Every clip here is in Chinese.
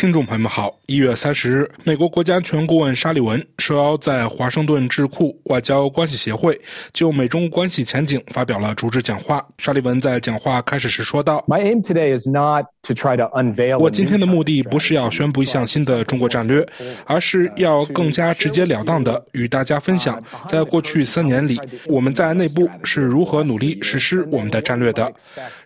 听众朋友们好，一月三十日，美国国家安全顾问沙利文受邀在华盛顿智库外交关系协会就美中关系前景发表了主旨讲话。沙利文在讲话开始时说道：“My aim today is not to try to unveil。我今天的目的不是要宣布一项新的中国战略，而是要更加直截了当的与大家分享，在过去三年里，我们在内部是如何努力实施我们的战略的，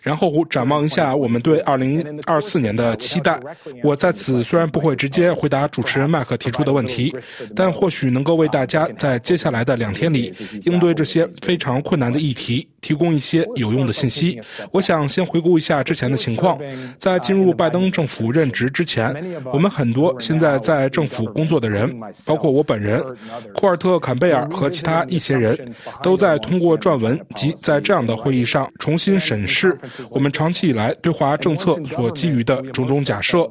然后展望一下我们对二零二四年的期待。我在此。”此虽然不会直接回答主持人麦克提出的问题，但或许能够为大家在接下来的两天里应对这些非常困难的议题提供一些有用的信息。我想先回顾一下之前的情况。在进入拜登政府任职之前，我们很多现在在政府工作的人，包括我本人、库尔特·坎贝尔和其他一些人，都在通过撰文及在这样的会议上重新审视我们长期以来对华政策所基于的种种假设。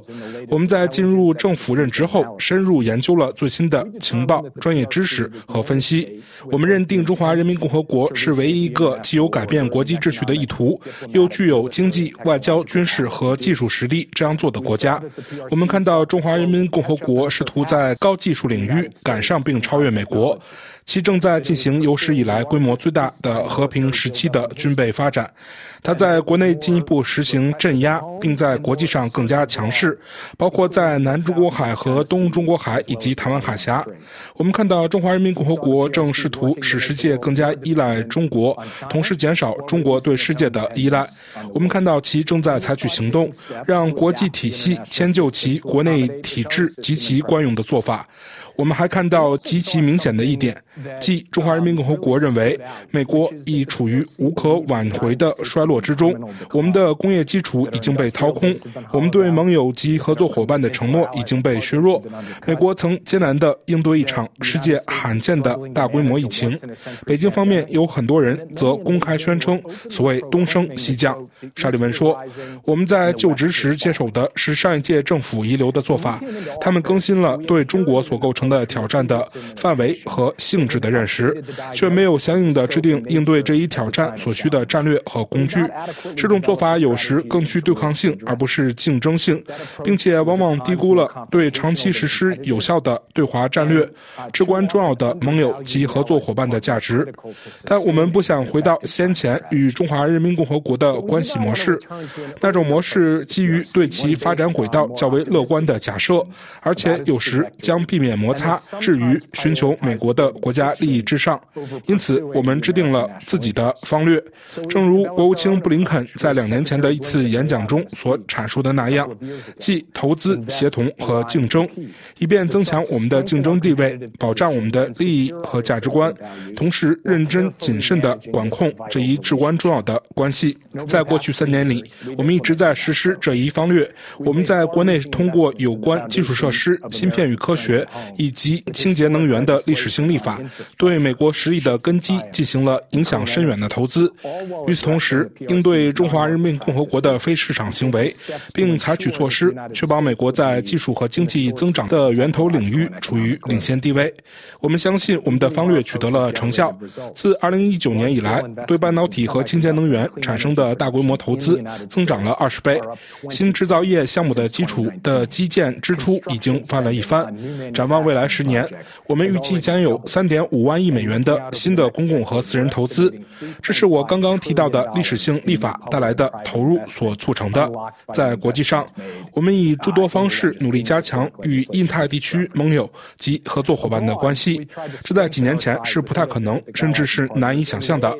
我们。在进入政府任职后，深入研究了最新的情报、专业知识和分析。我们认定中华人民共和国是唯一一个既有改变国际秩序的意图，又具有经济、外交、军事和技术实力这样做的国家。我们看到中华人民共和国试图在高技术领域赶上并超越美国。其正在进行有史以来规模最大的和平时期的军备发展，它在国内进一步实行镇压，并在国际上更加强势，包或在南中国海和东中国海以及台湾海峡。我们看到中华人民共和国正试图使世界更加依赖中国，同时减少中国对世界的依赖。我们看到其正在采取行动，让国际体系迁就其国内体制及其惯用的做法。我们还看到极其明显的一点，即中华人民共和国认为美国已处于无可挽回的衰落之中，我们的工业基础已经被掏空，我们对盟友及合作伙伴的承诺已经被削弱。美国曾艰难地应对一场世界罕见的大规模疫情，北京方面有很多人则公开宣称所谓东升西降。沙利文说：“我们在就职时接手的是上一届政府遗留的做法，他们更新了对中国所构成。”的挑战的范围和性质的认识，却没有相应的制定应对这一挑战所需的战略和工具。这种做法有时更具对抗性，而不是竞争性，并且往往低估了对长期实施有效的对华战略至关重要的盟友及合作伙伴的价值。但我们不想回到先前与中华人民共和国的关系模式，那种模式基于对其发展轨道较为乐观的假设，而且有时将避免模。擦置于寻求美国的国家利益之上，因此我们制定了自己的方略。正如国务卿布林肯在两年前的一次演讲中所阐述的那样，即投资、协同和竞争，以便增强我们的竞争地位，保障我们的利益和价值观，同时认真谨慎地管控这一至关重要的关系。在过去三年里，我们一直在实施这一方略。我们在国内通过有关基础设施、芯片与科学。以及清洁能源的历史性立法，对美国实力的根基进行了影响深远的投资。与此同时，应对中华人民共和国的非市场行为，并采取措施确保美国在技术和经济增长的源头领域处于领先地位。我们相信我们的方略取得了成效。自2019年以来，对半导体和清洁能源产生的大规模投资增长了二十倍。新制造业项目的基础的基建支出已经翻了一番。展望未。未来十年，我们预计将有三点五万亿美元的新的公共和私人投资，这是我刚刚提到的历史性立法带来的投入所促成的。在国际上，我们以诸多方式努力加强与印太地区盟友及合作伙伴的关系，这在几年前是不太可能，甚至是难以想象的。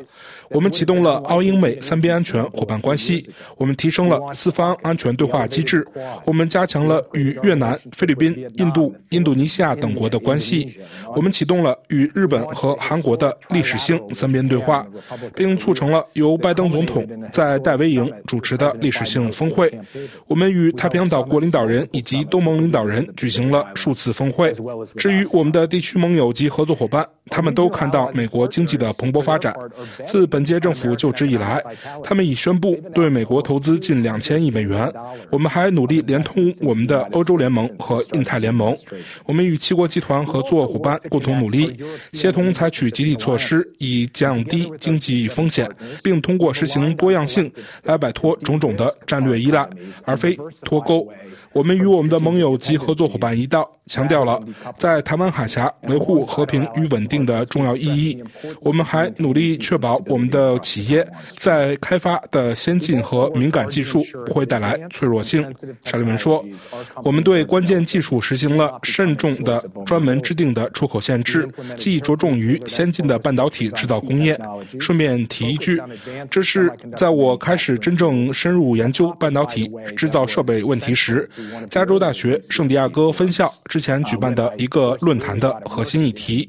我们启动了澳英美三边安全伙伴关系，我们提升了四方安全对话机制，我们加强了与越南、菲律宾、印度、印度尼西亚等国的关系，我们启动了与日本和韩国的历史性三边对话，并促成了由拜登总统在戴维营主持的历史性峰会。我们与太平洋岛国领导人以及东盟领导人举行了数次峰会。至于我们的地区盟友及合作伙伴，他们都看到美国经济的蓬勃发展。自本届政府就职以来，他们已宣布对美国投资近两千亿美元。我们还努力连通我们的欧洲联盟和印太联盟。我们与七国集团合作伙伴共同努力，协同采取集体措施，以降低经济风险，并通过实行多样性来摆脱种种的战略依赖，而非脱钩。我们与我们的盟友及合作伙伴一道，强调了在台湾海峡维护和平与稳定的重要意义。我们还努力确保我们的企业在开发的先进和敏感技术不会带来脆弱性。沙利文说：“我们对关键技术实行了慎重的、专门制定的出口限制，既着重于先进的半导体制造工业。顺便提一句，这是在我开始真正深入研究半导体制造设备问题时。”加州大学圣地亚哥分校之前举办的一个论坛的核心议题：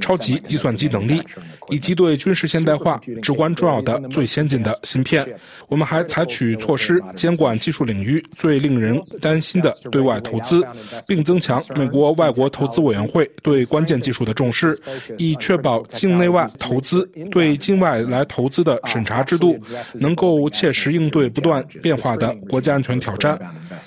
超级计算机能力，以及对军事现代化至关重要的最先进的芯片。我们还采取措施监管技术领域最令人担心的对外投资，并增强美国外国投资委员会对关键技术的重视，以确保境内外投资对境外来投资的审查制度能够切实应对不断变化的国家安全挑战。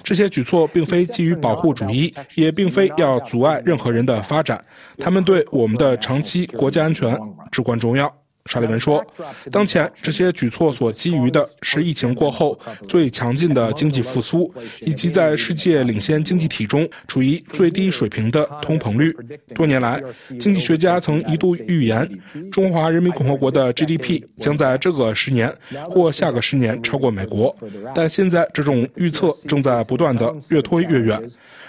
这些举措并非基于保护主义，也并非要阻碍任何人的发展，他们对我们的长期国家安全至关重要。沙利文说：“当前这些举措所基于的是疫情过后最强劲的经济复苏，以及在世界领先经济体中处于最低水平的通膨率。多年来，经济学家曾一度预言，中华人民共和国的 GDP 将在这个十年或下个十年超过美国，但现在这种预测正在不断的越推越远。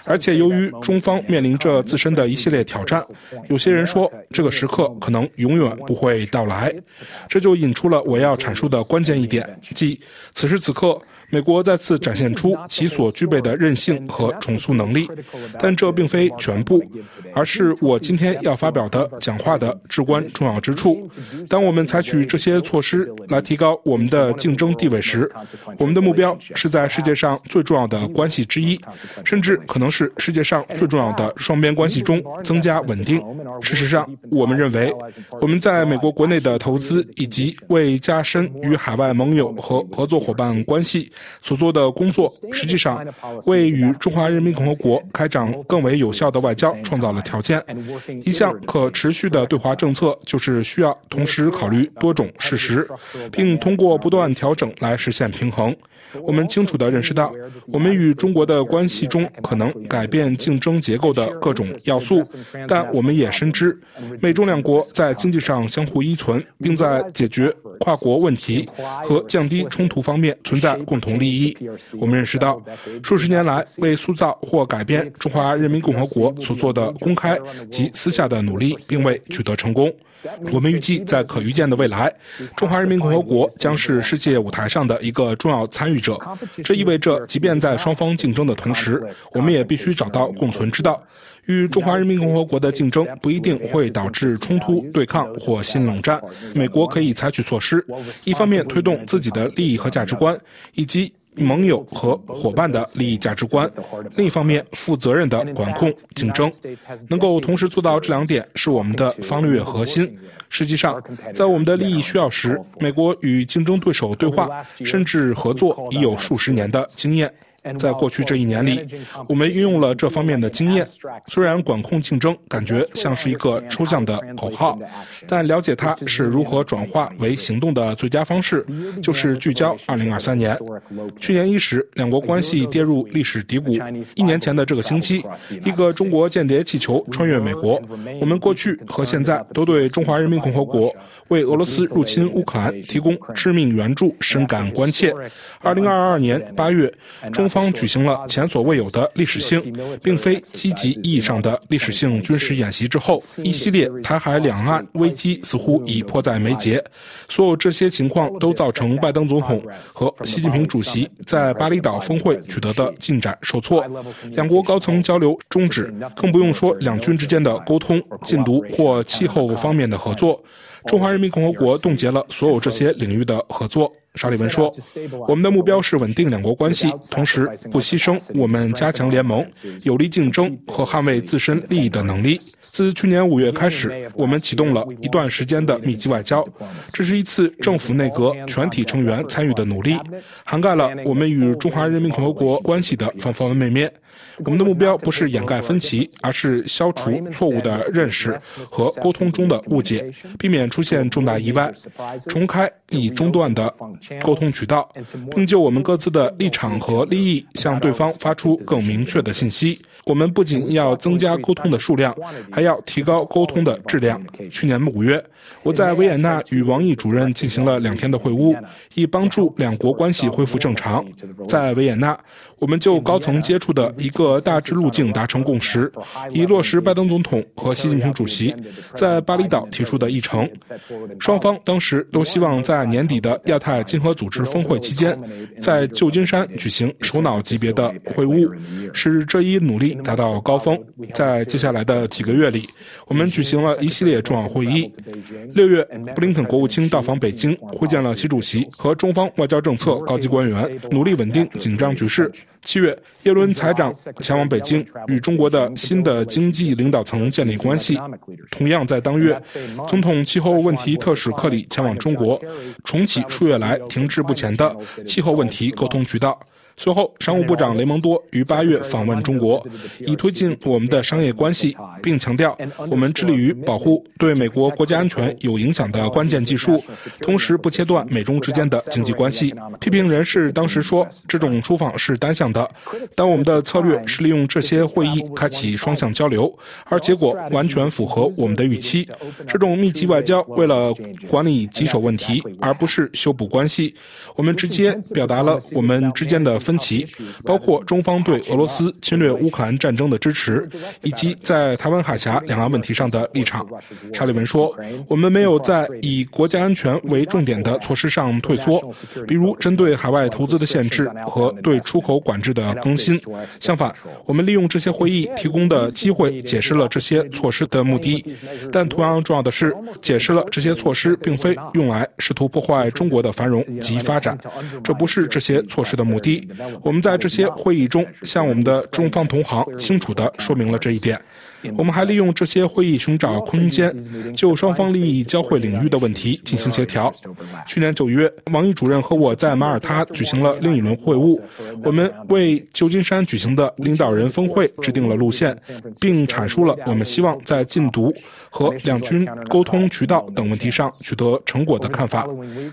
而且，由于中方面临着自身的一系列挑战，有些人说这个时刻可能永远不会到来。”这就引出了我要阐述的关键一点，即此时此刻。美国再次展现出其所具备的韧性和重塑能力，但这并非全部，而是我今天要发表的讲话的至关重要之处。当我们采取这些措施来提高我们的竞争地位时，我们的目标是在世界上最重要的关系之一，甚至可能是世界上最重要的双边关系中增加稳定。事实上，我们认为我们在美国国内的投资以及为加深与海外盟友和合作伙伴关系。所做的工作，实际上为与中华人民共和国开展更为有效的外交创造了条件。一项可持续的对华政策，就是需要同时考虑多种事实，并通过不断调整来实现平衡。我们清楚地认识到，我们与中国的关系中可能改变竞争结构的各种要素，但我们也深知，美中两国在经济上相互依存，并在解决跨国问题和降低冲突方面存在共同利益。我们认识到，数十年来为塑造或改变中华人民共和国所做的公开及私下的努力，并未取得成功。我们预计，在可预见的未来，中华人民共和国将是世界舞台上的一个重要参与者。这意味着，即便在双方竞争的同时，我们也必须找到共存之道。与中华人民共和国的竞争不一定会导致冲突、对抗或新冷战。美国可以采取措施，一方面推动自己的利益和价值观，以及。盟友和伙伴的利益价值观，另一方面，负责任的管控竞争，能够同时做到这两点，是我们的方略核心。实际上，在我们的利益需要时，美国与竞争对手对话甚至合作已有数十年的经验。在过去这一年里，我们运用了这方面的经验。虽然管控竞争感觉像是一个抽象的口号，但了解它是如何转化为行动的最佳方式，就是聚焦2023年。去年伊始，两国关系跌入历史低谷。一年前的这个星期，一个中国间谍气球穿越美国。我们过去和现在都对中华人民共和国为俄罗斯入侵乌克兰提供致命援助深感关切。2022年8月，中方举行了前所未有的历史性，并非积极意义上的历史性军事演习之后，一系列台海两岸危机似乎已迫在眉睫。所有这些情况都造成拜登总统和习近平主席在巴厘岛峰会取得的进展受挫，两国高层交流终止，更不用说两军之间的沟通、禁毒或气候方面的合作。中华人民共和国冻结了所有这些领域的合作。沙利文说：“我们的目标是稳定两国关系，同时不牺牲我们加强联盟、有力竞争和捍卫自身利益的能力。”自去年五月开始，我们启动了一段时间的密集外交，这是一次政府内阁全体成员参与的努力，涵盖了我们与中华人民共和国关系的方方面面。我们的目标不是掩盖分歧，而是消除错误的认识和沟通中的误解，避免出现重大意外，重开已中断的沟通渠道，并就我们各自的立场和利益向对方发出更明确的信息。我们不仅要增加沟通的数量，还要提高沟通的质量。去年五月，我在维也纳与王毅主任进行了两天的会晤，以帮助两国关系恢复正常。在维也纳，我们就高层接触的一个大致路径达成共识，以落实拜登总统和习近平主席在巴厘岛提出的议程。双方当时都希望在年底的亚太经合组织峰会期间，在旧金山举行首脑级别的会晤，使这一努力。达到高峰，在接下来的几个月里，我们举行了一系列重要会议。六月，布林肯国务卿到访北京，会见了习主席和中方外交政策高级官员，努力稳定紧张局势。七月，耶伦财长前往北京，与中国的新的经济领导层建立关系。同样在当月，总统气候问题特使克里前往中国，重启数月来停滞不前的气候问题沟通渠道。随后，商务部长雷蒙多于八月访问中国，以推进我们的商业关系，并强调我们致力于保护对美国国家安全有影响的关键技术，同时不切断美中之间的经济关系。批评人士当时说，这种出访是单向的，但我们的策略是利用这些会议开启双向交流，而结果完全符合我们的预期。这种密集外交为了管理棘手问题，而不是修补关系。我们直接表达了我们之间的。分歧包括中方对俄罗斯侵略乌克兰战争的支持，以及在台湾海峡两岸问题上的立场。沙利文说：“我们没有在以国家安全为重点的措施上退缩，比如针对海外投资的限制和对出口管制的更新。相反，我们利用这些会议提供的机会，解释了这些措施的目的。但同样重要的是，解释了这些措施并非用来试图破坏中国的繁荣及发展，这不是这些措施的目的。”我们在这些会议中向我们的中方同行清楚地说明了这一点。我们还利用这些会议寻找空间，就双方利益交汇领域的问题进行协调。去年九月，王毅主任和我在马耳他举行了另一轮会晤，我们为旧金山举行的领导人峰会制定了路线，并阐述了我们希望在禁毒和两军沟通渠道等问题上取得成果的看法。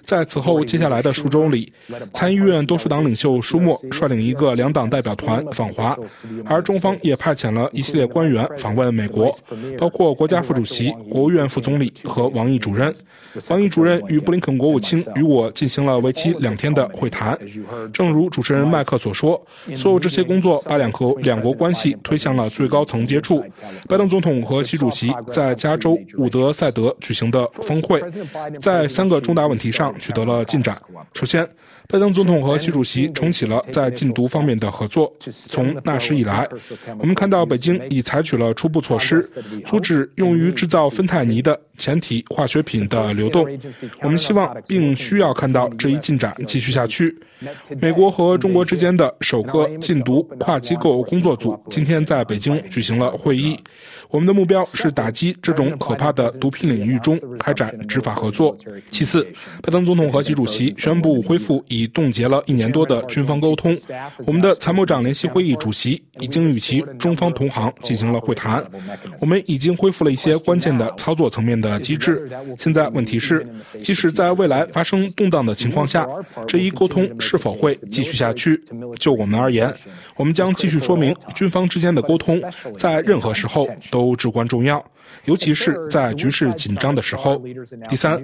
在此后接下来的数周里，参议院多数党领袖舒默率领一个两党代表团访华，而中方也派遣了一系列官员访。问美国，包括国家副主席、国务院副总理和王毅主任。王毅主任与布林肯国务卿与我进行了为期两天的会谈。正如主持人麦克所说，所有这些工作把两国两国关系推向了最高层接触。拜登总统和习主席在加州伍德赛德举行的峰会，在三个重大问题上取得了进展。首先，拜登总统和习主席重启了在禁毒方面的合作。从那时以来，我们看到北京已采取了出初步措施，阻止用于制造芬太尼的前体化学品的流动。我们希望并需要看到这一进展继续下去。美国和中国之间的首个禁毒跨机构工作组今天在北京举行了会议。我们的目标是打击这种可怕的毒品领域中开展执法合作。其次，拜登总统和习主席宣布恢复已冻结了一年多的军方沟通。我们的参谋长联席会议主席已经与其中方同行进行了会谈。我们已经恢复了一些关键的操作层面的机制。现在问题是，即使在未来发生动荡的情况下，这一沟通是否会继续下去？就我们而言，我们将继续说明军方之间的沟通在任何时候都。都至关重要。尤其是在局势紧张的时候。第三，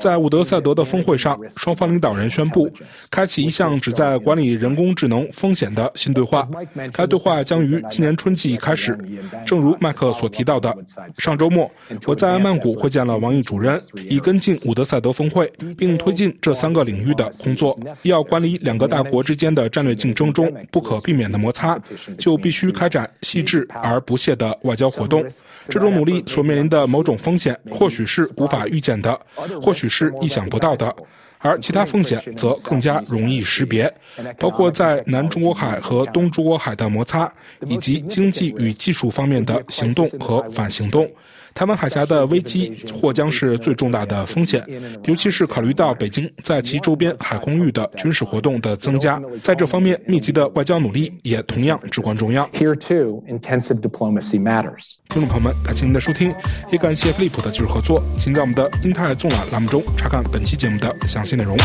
在伍德赛德的峰会上，双方领导人宣布开启一项旨在管理人工智能风险的新对话。该对话将于今年春季开始。正如麦克所提到的，上周末我在曼谷会见了王毅主任，以跟进伍德赛德峰会，并推进这三个领域的工作。要管理两个大国之间的战略竞争中不可避免的摩擦，就必须开展细致而不懈的外交活动。这种努力。所面临的某种风险，或许是无法预见的，或许是意想不到的。而其他风险则更加容易识别，包括在南中国海和东中国海的摩擦，以及经济与技术方面的行动和反行动。台湾海峡的危机或将是最重大的风险，尤其是考虑到北京在其周边海空域的军事活动的增加，在这方面密集的外交努力也同样至关重要。Here too, intensive diplomacy matters. 听众朋友们，感谢您的收听，也感谢飞利浦的技术合作。请在我们的英泰纵览栏目中查看本期节目的详细内容。